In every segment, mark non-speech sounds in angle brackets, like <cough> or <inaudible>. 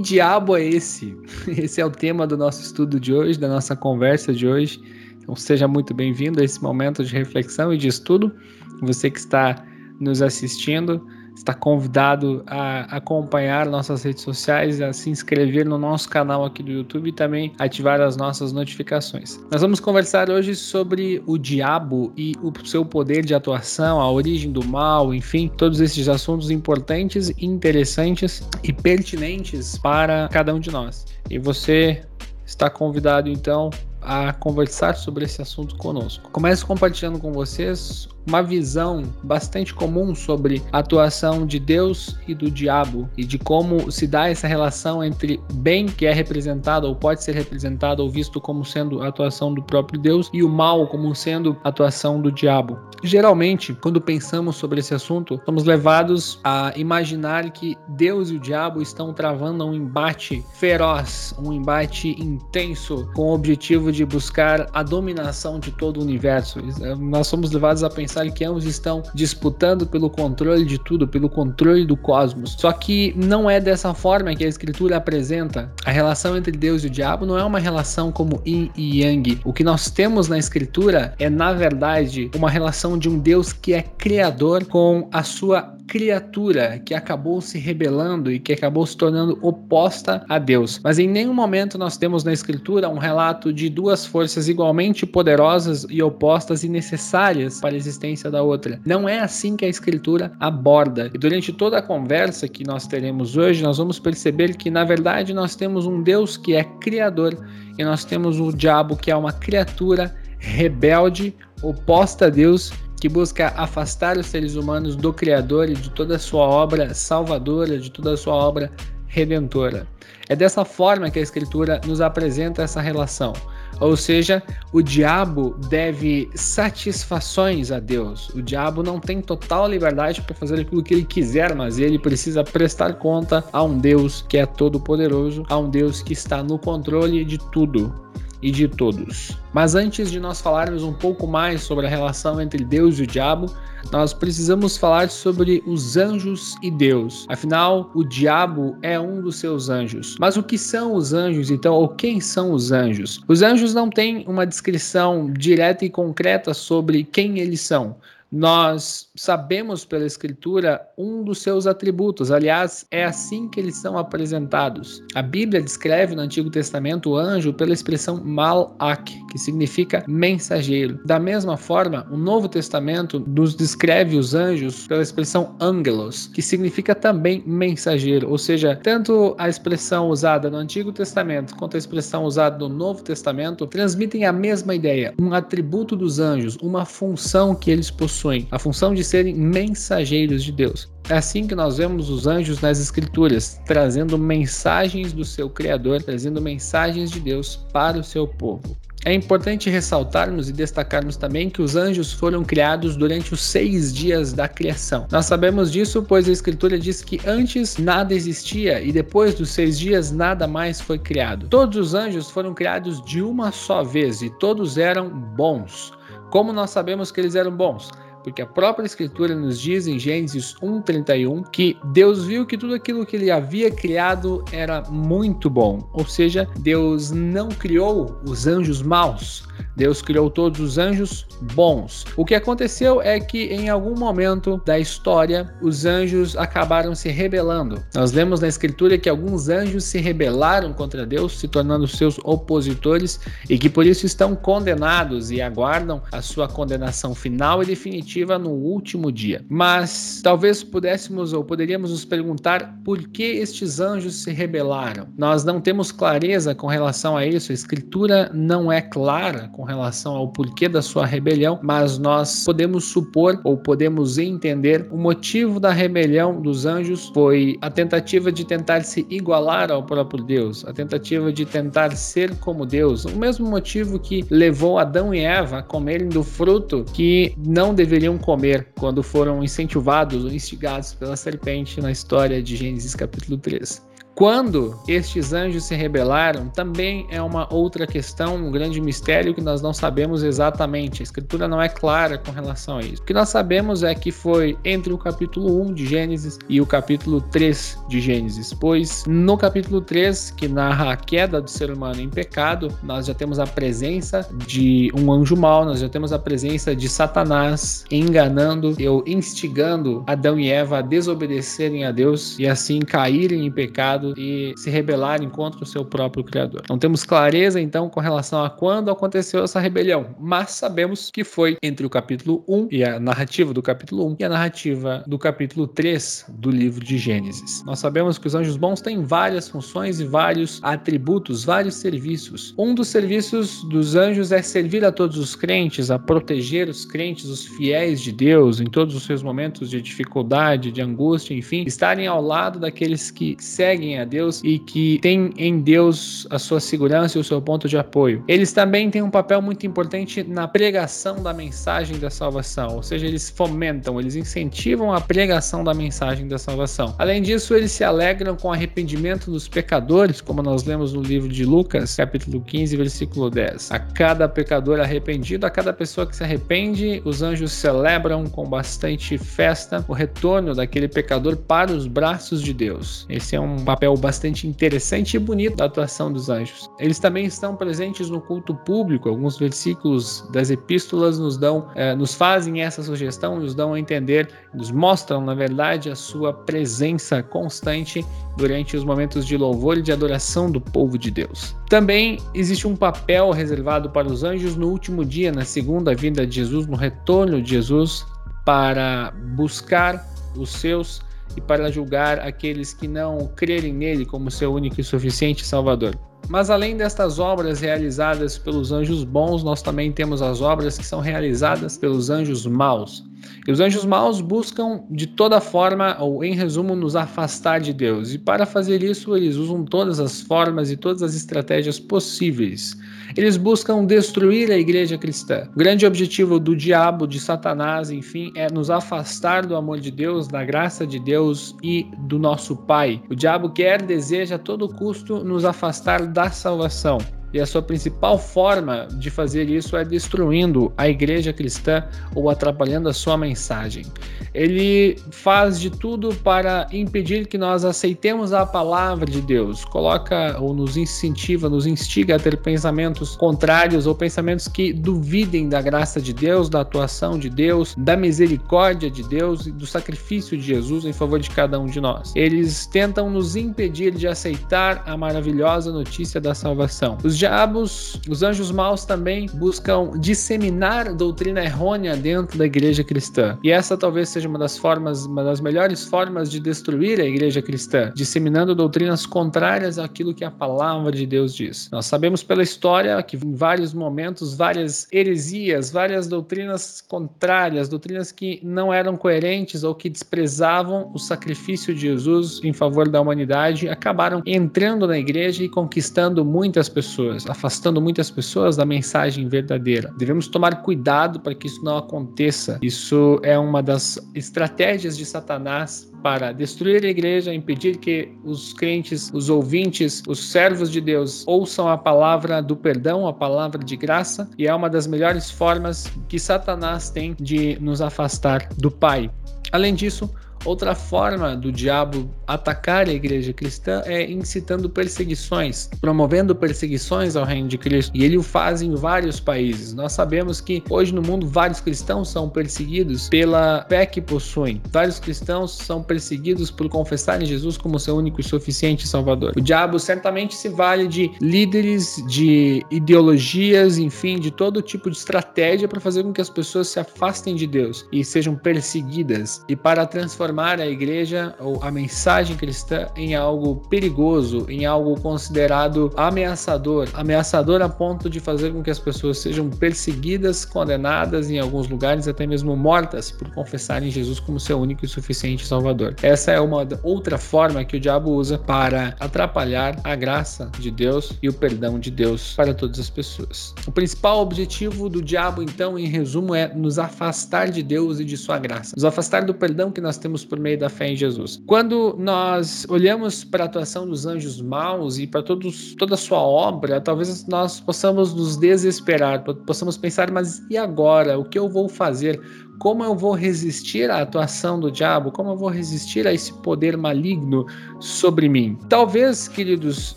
diabo é esse? <laughs> Esse é o tema do nosso estudo de hoje, da nossa conversa de hoje. Então seja muito bem-vindo a esse momento de reflexão e de estudo. Você que está nos assistindo, está convidado a acompanhar nossas redes sociais, a se inscrever no nosso canal aqui do YouTube e também ativar as nossas notificações. Nós vamos conversar hoje sobre o diabo e o seu poder de atuação, a origem do mal, enfim, todos esses assuntos importantes, interessantes e pertinentes para cada um de nós. E você está convidado então a conversar sobre esse assunto conosco. Começo compartilhando com vocês uma visão bastante comum sobre a atuação de Deus e do diabo e de como se dá essa relação entre bem que é representado ou pode ser representado ou visto como sendo a atuação do próprio Deus e o mal como sendo a atuação do diabo. Geralmente, quando pensamos sobre esse assunto, somos levados a imaginar que Deus e o diabo estão travando um embate feroz, um embate intenso com o objetivo de buscar a dominação de todo o universo. Nós somos levados a pensar pensar que ambos estão disputando pelo controle de tudo, pelo controle do cosmos. Só que não é dessa forma que a escritura apresenta. A relação entre Deus e o diabo não é uma relação como yin e yang. O que nós temos na escritura é, na verdade, uma relação de um Deus que é criador com a sua criatura que acabou se rebelando e que acabou se tornando oposta a Deus. Mas em nenhum momento nós temos na Escritura um relato de duas forças igualmente poderosas e opostas e necessárias para a existência da outra. Não é assim que a Escritura aborda. E durante toda a conversa que nós teremos hoje, nós vamos perceber que na verdade nós temos um Deus que é criador e nós temos o diabo que é uma criatura rebelde, oposta a Deus que busca afastar os seres humanos do Criador e de toda a sua obra salvadora, de toda a sua obra redentora. É dessa forma que a Escritura nos apresenta essa relação. Ou seja, o diabo deve satisfações a Deus. O diabo não tem total liberdade para fazer aquilo que ele quiser, mas ele precisa prestar conta a um Deus que é todo-poderoso, a um Deus que está no controle de tudo e de todos. Mas antes de nós falarmos um pouco mais sobre a relação entre Deus e o diabo, nós precisamos falar sobre os anjos e Deus. Afinal, o diabo é um dos seus anjos. Mas o que são os anjos então, ou quem são os anjos? Os anjos não têm uma descrição direta e concreta sobre quem eles são nós sabemos pela Escritura um dos seus atributos. Aliás, é assim que eles são apresentados. A Bíblia descreve no Antigo Testamento o anjo pela expressão malak, que significa mensageiro. Da mesma forma, o Novo Testamento nos descreve os anjos pela expressão angelos, que significa também mensageiro. Ou seja, tanto a expressão usada no Antigo Testamento quanto a expressão usada no Novo Testamento transmitem a mesma ideia, um atributo dos anjos, uma função que eles possuem possuem a função de serem mensageiros de Deus. É assim que nós vemos os anjos nas Escrituras, trazendo mensagens do seu Criador, trazendo mensagens de Deus para o seu povo. É importante ressaltarmos e destacarmos também que os anjos foram criados durante os seis dias da criação. Nós sabemos disso pois a Escritura diz que antes nada existia e depois dos seis dias nada mais foi criado. Todos os anjos foram criados de uma só vez e todos eram bons. Como nós sabemos que eles eram bons? Porque a própria Escritura nos diz em Gênesis 1:31 que Deus viu que tudo aquilo que ele havia criado era muito bom, ou seja, Deus não criou os anjos maus, Deus criou todos os anjos bons. O que aconteceu é que em algum momento da história os anjos acabaram se rebelando. Nós lemos na escritura que alguns anjos se rebelaram contra Deus, se tornando seus opositores e que por isso estão condenados e aguardam a sua condenação final e definitiva no último dia. Mas talvez pudéssemos ou poderíamos nos perguntar por que estes anjos se rebelaram. Nós não temos clareza com relação a isso, a escritura não é clara com relação ao porquê da sua rebelião, mas nós podemos supor ou podemos entender o motivo da rebelião dos anjos foi a tentativa de tentar se igualar ao próprio Deus, a tentativa de tentar ser como Deus, o mesmo motivo que levou Adão e Eva a comerem do fruto que não deveriam comer quando foram incentivados ou instigados pela serpente na história de Gênesis capítulo 3. Quando estes anjos se rebelaram, também é uma outra questão, um grande mistério que nós não sabemos exatamente. A escritura não é clara com relação a isso. O que nós sabemos é que foi entre o capítulo 1 de Gênesis e o capítulo 3 de Gênesis, pois no capítulo 3, que narra a queda do ser humano em pecado, nós já temos a presença de um anjo mau, nós já temos a presença de Satanás enganando ou instigando Adão e Eva a desobedecerem a Deus e assim caírem em pecado pecado e se rebelarem contra o seu próprio Criador. Não temos clareza, então, com relação a quando aconteceu essa rebelião, mas sabemos que foi entre o capítulo 1 e a narrativa do capítulo 1 e a narrativa do capítulo 3 do livro de Gênesis. Nós sabemos que os anjos bons têm várias funções e vários atributos, vários serviços. Um dos serviços dos anjos é servir a todos os crentes, a proteger os crentes, os fiéis de Deus, em todos os seus momentos de dificuldade, de angústia, enfim, estarem ao lado daqueles que seguem a Deus e que tem em Deus a sua segurança e o seu ponto de apoio. Eles também têm um papel muito importante na pregação da mensagem da salvação, ou seja, eles fomentam, eles incentivam a pregação da mensagem da salvação. Além disso, eles se alegram com o arrependimento dos pecadores, como nós lemos no livro de Lucas, capítulo 15, versículo 10. A cada pecador arrependido, a cada pessoa que se arrepende, os anjos celebram com bastante festa o retorno daquele pecador para os braços de Deus. Esse é um papel bastante interessante e bonito da atuação dos anjos. Eles também estão presentes no culto público. Alguns versículos das epístolas nos dão, eh, nos fazem essa sugestão, nos dão a entender, nos mostram, na verdade, a sua presença constante durante os momentos de louvor e de adoração do povo de Deus. Também existe um papel reservado para os anjos no último dia, na segunda vinda de Jesus, no retorno de Jesus, para buscar os seus e para julgar aqueles que não crerem nele como seu único e suficiente Salvador. Mas além destas obras realizadas pelos anjos bons, nós também temos as obras que são realizadas pelos anjos maus. E os anjos maus buscam de toda forma, ou em resumo, nos afastar de Deus. E para fazer isso, eles usam todas as formas e todas as estratégias possíveis. Eles buscam destruir a igreja cristã. O grande objetivo do diabo, de Satanás, enfim, é nos afastar do amor de Deus, da graça de Deus e do nosso Pai. O diabo quer, deseja a todo custo nos afastar da salvação. E a sua principal forma de fazer isso é destruindo a igreja cristã ou atrapalhando a sua mensagem. Ele faz de tudo para impedir que nós aceitemos a palavra de Deus, coloca ou nos incentiva, nos instiga a ter pensamentos contrários ou pensamentos que duvidem da graça de Deus, da atuação de Deus, da misericórdia de Deus e do sacrifício de Jesus em favor de cada um de nós. Eles tentam nos impedir de aceitar a maravilhosa notícia da salvação. Os diabos, os anjos maus também buscam disseminar doutrina errônea dentro da igreja cristã. E essa talvez seja uma das formas, uma das melhores formas de destruir a igreja cristã, disseminando doutrinas contrárias àquilo que a palavra de Deus diz. Nós sabemos pela história que em vários momentos, várias heresias, várias doutrinas contrárias, doutrinas que não eram coerentes ou que desprezavam o sacrifício de Jesus em favor da humanidade, acabaram entrando na igreja e conquistando muitas pessoas pessoas, afastando muitas pessoas da mensagem verdadeira. Devemos tomar cuidado para que isso não aconteça. Isso é uma das estratégias de Satanás para destruir a igreja, impedir que os crentes, os ouvintes, os servos de Deus ouçam a palavra do perdão, a palavra de graça, e é uma das melhores formas que Satanás tem de nos afastar do Pai. Além disso, Outra forma do diabo atacar a igreja cristã é incitando perseguições, promovendo perseguições ao reino de Cristo. E ele o faz em vários países. Nós sabemos que hoje no mundo vários cristãos são perseguidos pela fé que possuem. Vários cristãos são perseguidos por confessarem Jesus como seu único e suficiente Salvador. O diabo certamente se vale de líderes, de ideologias, enfim, de todo tipo de estratégia para fazer com que as pessoas se afastem de Deus e sejam perseguidas. E para transformar transformar a igreja ou a mensagem cristã em algo perigoso, em algo considerado ameaçador, ameaçador a ponto de fazer com que as pessoas sejam perseguidas, condenadas, em alguns lugares até mesmo mortas por confessarem Jesus como seu único e suficiente Salvador. Essa é uma outra forma que o diabo usa para atrapalhar a graça de Deus e o perdão de Deus para todas as pessoas. O principal objetivo do diabo, então, em resumo, é nos afastar de Deus e de sua graça, nos afastar do perdão que nós temos por meio da fé em Jesus. Quando nós olhamos para a atuação dos anjos maus e para todos, toda a sua obra, talvez nós possamos nos desesperar, possamos pensar, mas e agora? O que eu vou fazer? Como eu vou resistir à atuação do diabo? Como eu vou resistir a esse poder maligno sobre mim? Talvez, queridos,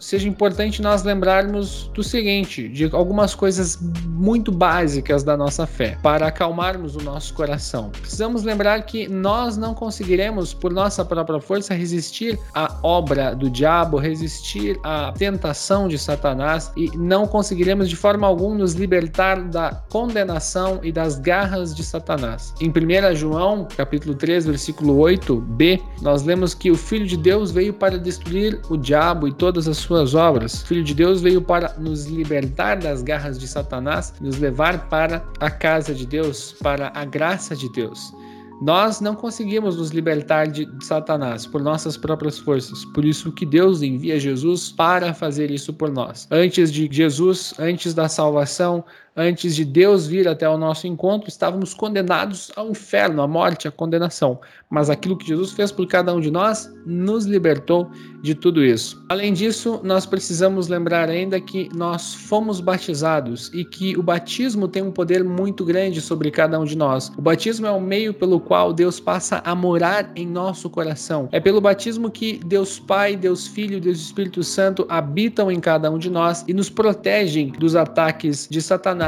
seja importante nós lembrarmos do seguinte, de algumas coisas muito básicas da nossa fé, para acalmarmos o nosso coração. Precisamos lembrar que nós não conseguiremos, por nossa própria força, resistir à obra do diabo, resistir à tentação de Satanás e não conseguiremos de forma alguma nos libertar da condenação e das garras de Satanás. Em 1 João, capítulo 3, versículo 8b, nós lemos que o Filho de Deus veio para destruir o diabo e todas as suas obras. O Filho de Deus veio para nos libertar das garras de Satanás, nos levar para a casa de Deus, para a graça de Deus. Nós não conseguimos nos libertar de Satanás por nossas próprias forças. Por isso que Deus envia Jesus para fazer isso por nós. Antes de Jesus, antes da salvação, antes de Deus vir até o nosso encontro, estávamos condenados ao inferno, à morte, à condenação. Mas aquilo que Jesus fez por cada um de nós nos libertou de tudo isso. Além disso, nós precisamos lembrar ainda que nós fomos batizados e que o batismo tem um poder muito grande sobre cada um de nós. O batismo é o meio pelo qual Deus passa a morar em nosso coração. É pelo batismo que Deus Pai, Deus Filho, Deus Espírito Santo habitam em cada um de nós e nos protegem dos ataques de Satanás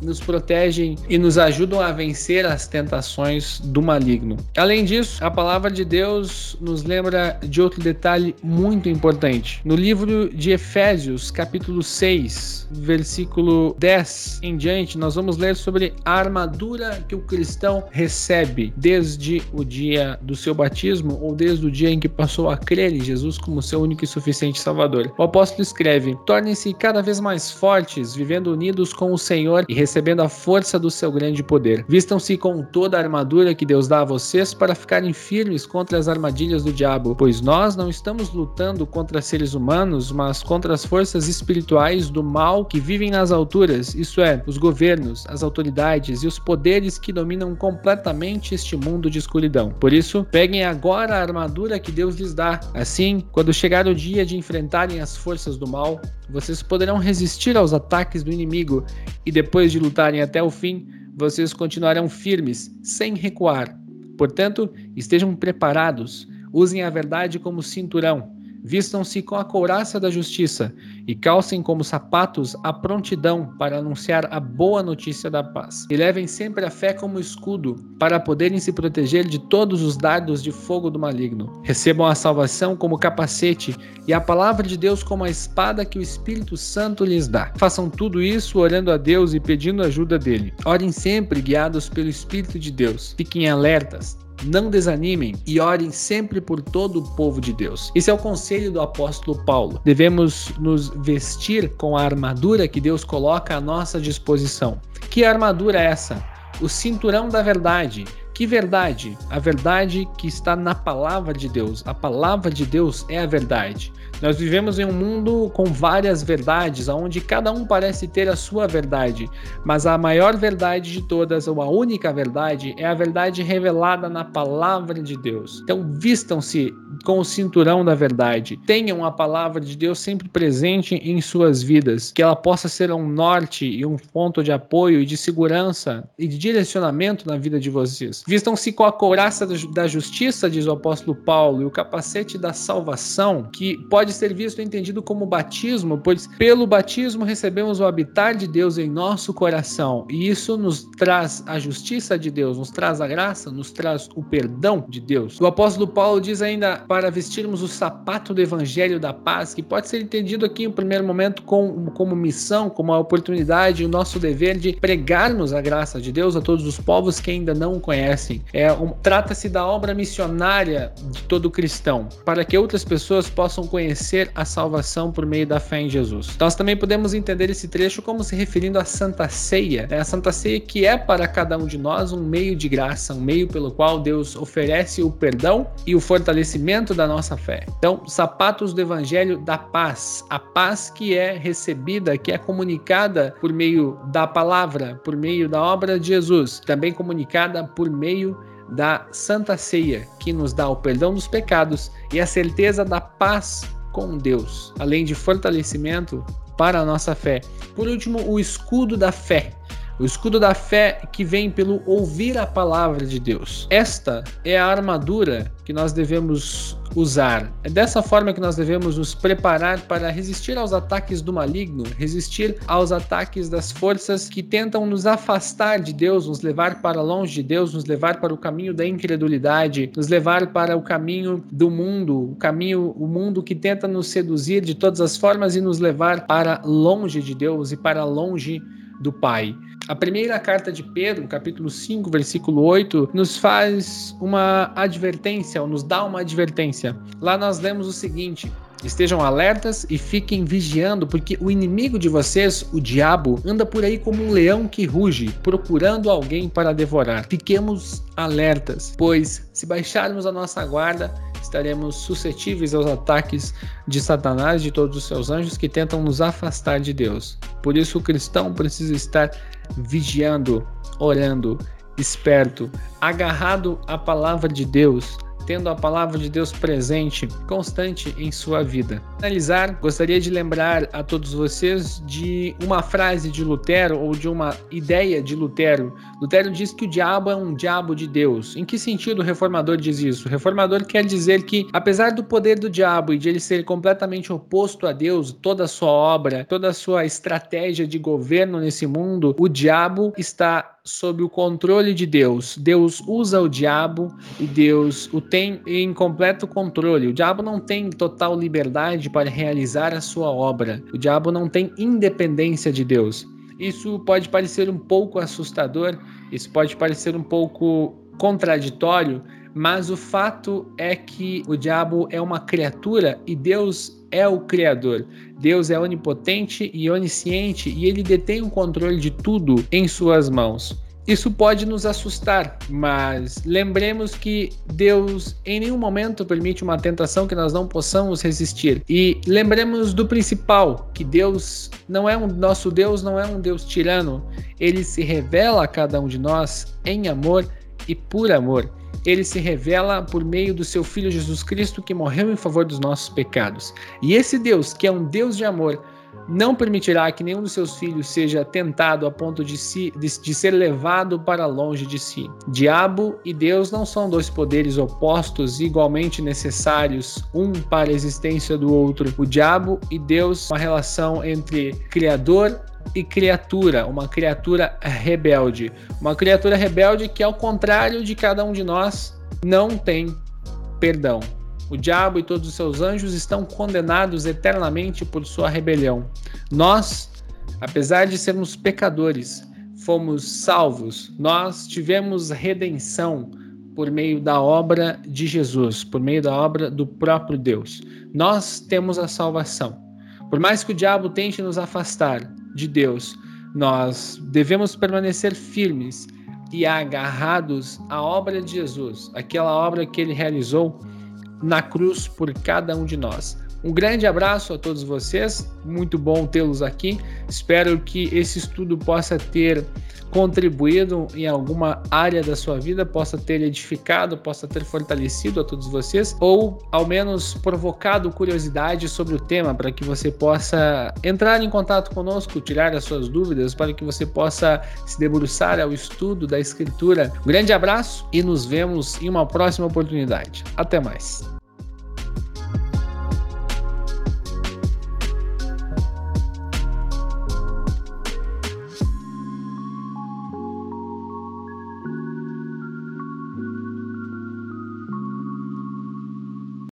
Nos protegem e nos ajudam a vencer as tentações do maligno. Além disso, a palavra de Deus nos lembra de outro detalhe muito importante. No livro de Efésios, capítulo 6, versículo 10 em diante, nós vamos ler sobre a armadura que o cristão recebe desde o dia do seu batismo ou desde o dia em que passou a crer em Jesus como seu único e suficiente Salvador. O apóstolo escreve: Tornem-se cada vez mais fortes, vivendo unidos com o Senhor Senhor e recebendo a força do seu grande poder. Vistam-se com toda a armadura que Deus dá a vocês para ficarem firmes contra as armadilhas do diabo, pois nós não estamos lutando contra seres humanos, mas contra as forças espirituais do mal que vivem nas alturas, isso é, os governos, as autoridades e os poderes que dominam completamente este mundo de escuridão. Por isso, peguem agora a armadura que Deus lhes dá. Assim, quando chegar o dia de enfrentarem as forças do mal, vocês poderão resistir aos ataques do inimigo e depois de lutarem até o fim, vocês continuarão firmes, sem recuar. Portanto, estejam preparados, usem a verdade como cinturão Vistam-se com a couraça da justiça e calcem como sapatos a prontidão para anunciar a boa notícia da paz. E levem sempre a fé como escudo para poderem se proteger de todos os dardos de fogo do maligno. Recebam a salvação como capacete e a palavra de Deus como a espada que o Espírito Santo lhes dá. Façam tudo isso orando a Deus e pedindo ajuda dele. Orem sempre guiados pelo Espírito de Deus. Fiquem alertas não desanimem e orem sempre por todo o povo de Deus. Esse é o conselho do apóstolo Paulo. Devemos nos vestir com a armadura que Deus coloca à nossa disposição. Que armadura é essa? O cinturão da verdade, que verdade? A verdade que está na palavra de Deus. A palavra de Deus é a verdade. Nós vivemos em um mundo com várias verdades, onde cada um parece ter a sua verdade, mas a maior verdade de todas, ou a única verdade, é a verdade revelada na palavra de Deus. Então, vistam-se com o cinturão da verdade. Tenham a palavra de Deus sempre presente em suas vidas, que ela possa ser um norte e um ponto de apoio e de segurança e de direcionamento na vida de vocês. Vistam-se com a couraça da justiça, diz o apóstolo Paulo, e o capacete da salvação, que pode ser visto e entendido como batismo, pois pelo batismo recebemos o habitar de Deus em nosso coração, e isso nos traz a justiça de Deus, nos traz a graça, nos traz o perdão de Deus. O apóstolo Paulo diz ainda para vestirmos o sapato do evangelho da paz, que pode ser entendido aqui em primeiro momento como, missão, como a oportunidade, o nosso dever de pregarmos a graça de Deus a todos os povos que ainda não o conhecem. É um, Trata-se da obra missionária de todo cristão, para que outras pessoas possam conhecer a salvação por meio da fé em Jesus. Nós também podemos entender esse trecho como se referindo à Santa Ceia, né? a Santa Ceia que é para cada um de nós um meio de graça, um meio pelo qual Deus oferece o perdão e o fortalecimento da nossa fé. Então, sapatos do Evangelho da paz, a paz que é recebida, que é comunicada por meio da palavra, por meio da obra de Jesus, também comunicada por meio da Santa Ceia, que nos dá o perdão dos pecados e a certeza da paz com Deus, além de fortalecimento para a nossa fé. Por último, o escudo da fé, o escudo da fé que vem pelo ouvir a palavra de Deus. Esta é a armadura que nós devemos usar. É dessa forma que nós devemos nos preparar para resistir aos ataques do maligno, resistir aos ataques das forças que tentam nos afastar de Deus, nos levar para longe de Deus, nos levar para o caminho da incredulidade, nos levar para o caminho do mundo, o caminho, o mundo que tenta nos seduzir de todas as formas e nos levar para longe de Deus e para longe do Pai. A primeira carta de Pedro, capítulo 5, versículo 8, nos faz uma advertência, ou nos dá uma advertência. Lá nós lemos o seguinte: Estejam alertas e fiquem vigiando, porque o inimigo de vocês, o diabo, anda por aí como um leão que ruge, procurando alguém para devorar. Fiquemos alertas, pois se baixarmos a nossa guarda, estaremos suscetíveis aos ataques de Satanás e de todos os seus anjos que tentam nos afastar de Deus. Por isso, o cristão precisa estar vigiando, orando, esperto, agarrado à palavra de Deus tendo a palavra de Deus presente, constante em sua vida. Para finalizar, gostaria de lembrar a todos vocês de uma frase de Lutero ou de uma ideia de Lutero. Lutero diz que o diabo é um diabo de Deus. Em que sentido o reformador diz isso? O reformador quer dizer que, apesar do poder do diabo e de ele ser completamente oposto a Deus, toda a sua obra, toda a sua estratégia de governo nesse mundo, o diabo está sob o controle de Deus. Deus usa o diabo e Deus o tem em completo controle. O diabo não tem total liberdade para realizar a sua obra. O diabo não tem independência de Deus. Isso pode parecer um pouco assustador, isso pode parecer um pouco contraditório, mas o fato é que o diabo é uma criatura e Deus é o Criador. Deus é onipotente e onisciente e ele detém o controle de tudo em suas mãos. Isso pode nos assustar, mas lembremos que Deus em nenhum momento permite uma tentação que nós não possamos resistir. E lembremos do principal, que Deus não é um nosso Deus não é um Deus tirano. Ele se revela a cada um de nós em amor e por amor ele se revela por meio do seu Filho Jesus Cristo que morreu em favor dos nossos pecados. E esse Deus, que é um Deus de amor, não permitirá que nenhum dos seus filhos seja tentado a ponto de, si, de, de, ser levado para longe de si. Diabo e Deus não são dois poderes opostos igualmente necessários, um para a existência do outro. O diabo e Deus, uma relação entre Criador e criatura, uma criatura rebelde. Uma criatura rebelde que, ao contrário de cada um de nós, não tem perdão. O diabo e todos os seus anjos estão condenados eternamente por sua rebelião. Nós, apesar de sermos pecadores, fomos salvos. Nós tivemos redenção por meio da obra de Jesus, por meio da obra do próprio Deus. Nós temos a salvação. Por mais que o diabo tente nos afastar, de Deus, nós devemos permanecer firmes e agarrados à obra de Jesus, aquela obra que ele realizou na cruz por cada um de nós. Um grande abraço a todos vocês, muito bom tê-los aqui. Espero que esse estudo possa ter contribuído em alguma área da sua vida, possa ter edificado, possa ter fortalecido a todos vocês, ou ao menos provocado curiosidade sobre o tema, para que você possa entrar em contato conosco, tirar as suas dúvidas, para que você possa se debruçar ao estudo da Escritura. Um grande abraço e nos vemos em uma próxima oportunidade. Até mais.